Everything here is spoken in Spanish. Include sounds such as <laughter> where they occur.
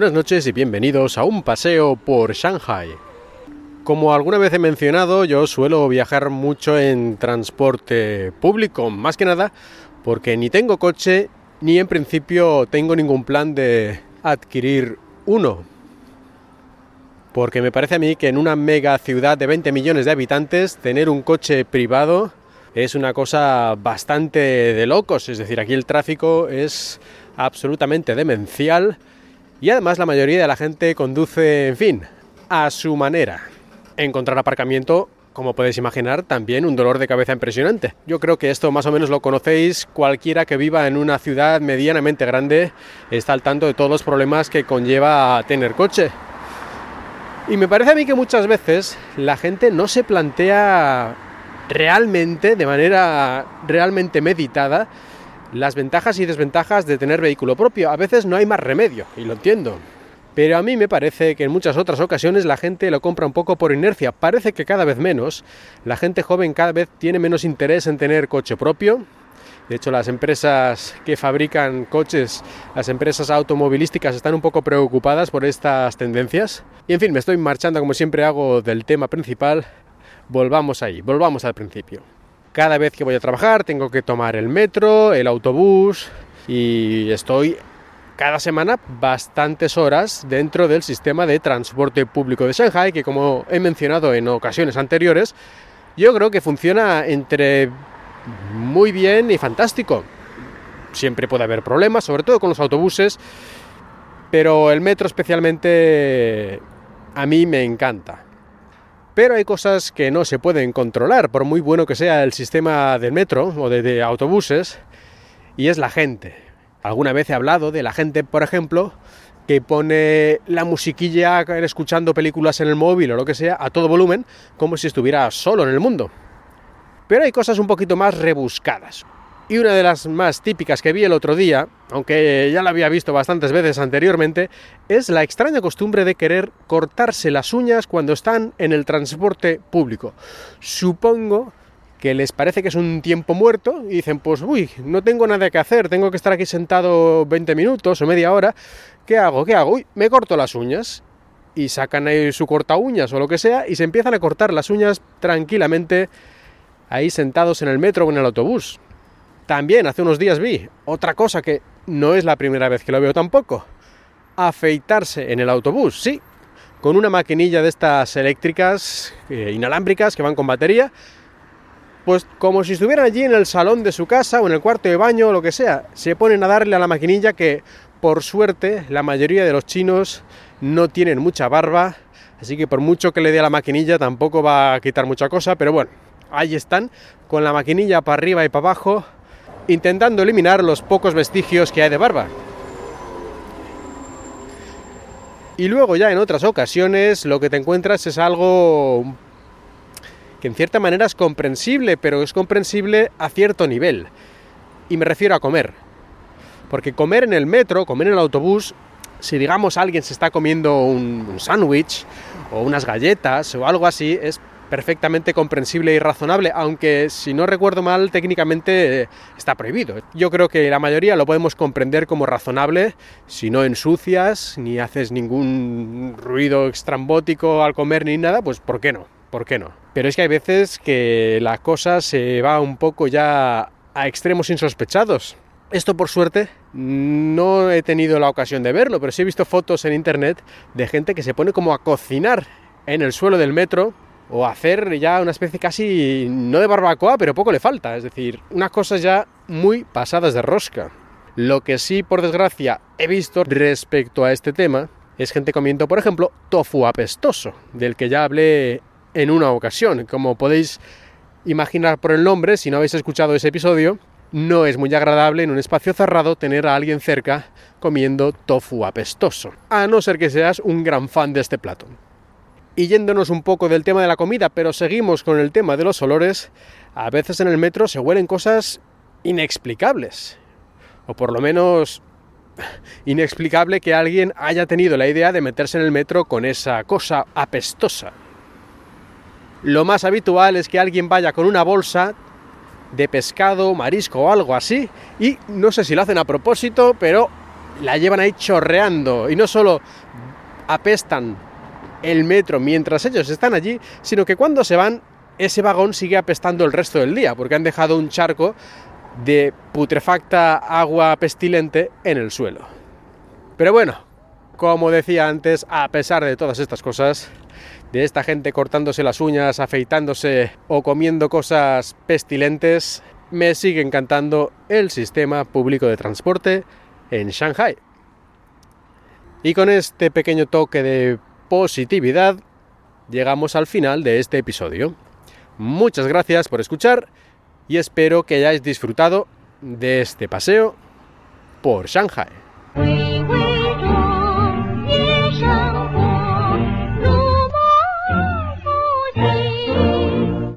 Buenas noches y bienvenidos a un paseo por Shanghai. Como alguna vez he mencionado, yo suelo viajar mucho en transporte público, más que nada porque ni tengo coche ni en principio tengo ningún plan de adquirir uno. Porque me parece a mí que en una mega ciudad de 20 millones de habitantes tener un coche privado es una cosa bastante de locos. Es decir, aquí el tráfico es absolutamente demencial y además la mayoría de la gente conduce, en fin, a su manera. Encontrar aparcamiento, como podéis imaginar, también un dolor de cabeza impresionante. Yo creo que esto más o menos lo conocéis, cualquiera que viva en una ciudad medianamente grande está al tanto de todos los problemas que conlleva tener coche. Y me parece a mí que muchas veces la gente no se plantea realmente, de manera realmente meditada, las ventajas y desventajas de tener vehículo propio. A veces no hay más remedio, y lo entiendo. Pero a mí me parece que en muchas otras ocasiones la gente lo compra un poco por inercia. Parece que cada vez menos. La gente joven cada vez tiene menos interés en tener coche propio. De hecho, las empresas que fabrican coches, las empresas automovilísticas, están un poco preocupadas por estas tendencias. Y en fin, me estoy marchando como siempre hago del tema principal. Volvamos ahí, volvamos al principio. Cada vez que voy a trabajar tengo que tomar el metro, el autobús y estoy cada semana bastantes horas dentro del sistema de transporte público de Shanghai, que como he mencionado en ocasiones anteriores, yo creo que funciona entre muy bien y fantástico. Siempre puede haber problemas, sobre todo con los autobuses, pero el metro especialmente a mí me encanta. Pero hay cosas que no se pueden controlar, por muy bueno que sea el sistema del metro o de, autobuses, y es la gente. Alguna vez he hablado de la gente, por ejemplo, que pone la musiquilla escuchando películas en el móvil o lo que sea a todo volumen, como si estuviera solo en el mundo. Pero hay cosas un poquito más rebuscadas. Y una de las más típicas que vi el otro día, aunque ya la había visto bastantes veces anteriormente, es la extraña costumbre de querer cortarse las uñas cuando están en el transporte público. Supongo que les parece que es un tiempo muerto y dicen, pues uy, no tengo nada que hacer, tengo que estar aquí sentado 20 minutos o media hora, ¿qué hago? ¿Qué hago? Uy, me corto las uñas. Y sacan ahí su corta uñas o lo que sea y se empiezan a cortar las uñas tranquilamente ahí sentados en el metro o en el autobús. También hace unos días vi otra cosa que no es la primera vez que lo veo tampoco. Afeitarse en el autobús, sí, con una maquinilla de estas eléctricas eh, inalámbricas que van con batería, pues como si estuvieran allí en el salón de su casa o en el cuarto de baño o lo que sea, se ponen a darle a la maquinilla que por suerte la mayoría de los chinos no tienen mucha barba, así que por mucho que le dé a la maquinilla tampoco va a quitar mucha cosa, pero bueno, ahí están con la maquinilla para arriba y para abajo intentando eliminar los pocos vestigios que hay de barba. Y luego ya en otras ocasiones lo que te encuentras es algo que en cierta manera es comprensible, pero es comprensible a cierto nivel. Y me refiero a comer. Porque comer en el metro, comer en el autobús, si digamos alguien se está comiendo un, un sándwich o unas galletas o algo así, es perfectamente comprensible y razonable, aunque si no recuerdo mal técnicamente eh, está prohibido. Yo creo que la mayoría lo podemos comprender como razonable si no ensucias ni haces ningún ruido extrambótico al comer ni nada, pues ¿por qué no? ¿Por qué no? Pero es que hay veces que la cosa se va un poco ya a extremos insospechados. Esto por suerte no he tenido la ocasión de verlo, pero sí he visto fotos en internet de gente que se pone como a cocinar en el suelo del metro o hacer ya una especie casi, no de barbacoa, pero poco le falta, es decir, unas cosas ya muy pasadas de rosca. Lo que sí, por desgracia, he visto respecto a este tema es gente comiendo, por ejemplo, tofu apestoso, del que ya hablé en una ocasión. Como podéis imaginar por el nombre, si no habéis escuchado ese episodio, no es muy agradable en un espacio cerrado tener a alguien cerca comiendo tofu apestoso, a no ser que seas un gran fan de este plato. Y yéndonos un poco del tema de la comida, pero seguimos con el tema de los olores, a veces en el metro se huelen cosas inexplicables. O por lo menos <laughs> inexplicable que alguien haya tenido la idea de meterse en el metro con esa cosa apestosa. Lo más habitual es que alguien vaya con una bolsa de pescado, marisco o algo así, y no sé si lo hacen a propósito, pero la llevan ahí chorreando y no solo apestan el metro mientras ellos están allí, sino que cuando se van, ese vagón sigue apestando el resto del día, porque han dejado un charco de putrefacta agua pestilente en el suelo. Pero bueno, como decía antes, a pesar de todas estas cosas, de esta gente cortándose las uñas, afeitándose o comiendo cosas pestilentes, me sigue encantando el sistema público de transporte en Shanghai. Y con este pequeño toque de positividad, llegamos al final de este episodio. Muchas gracias por escuchar y espero que hayáis disfrutado de este paseo por Shanghai.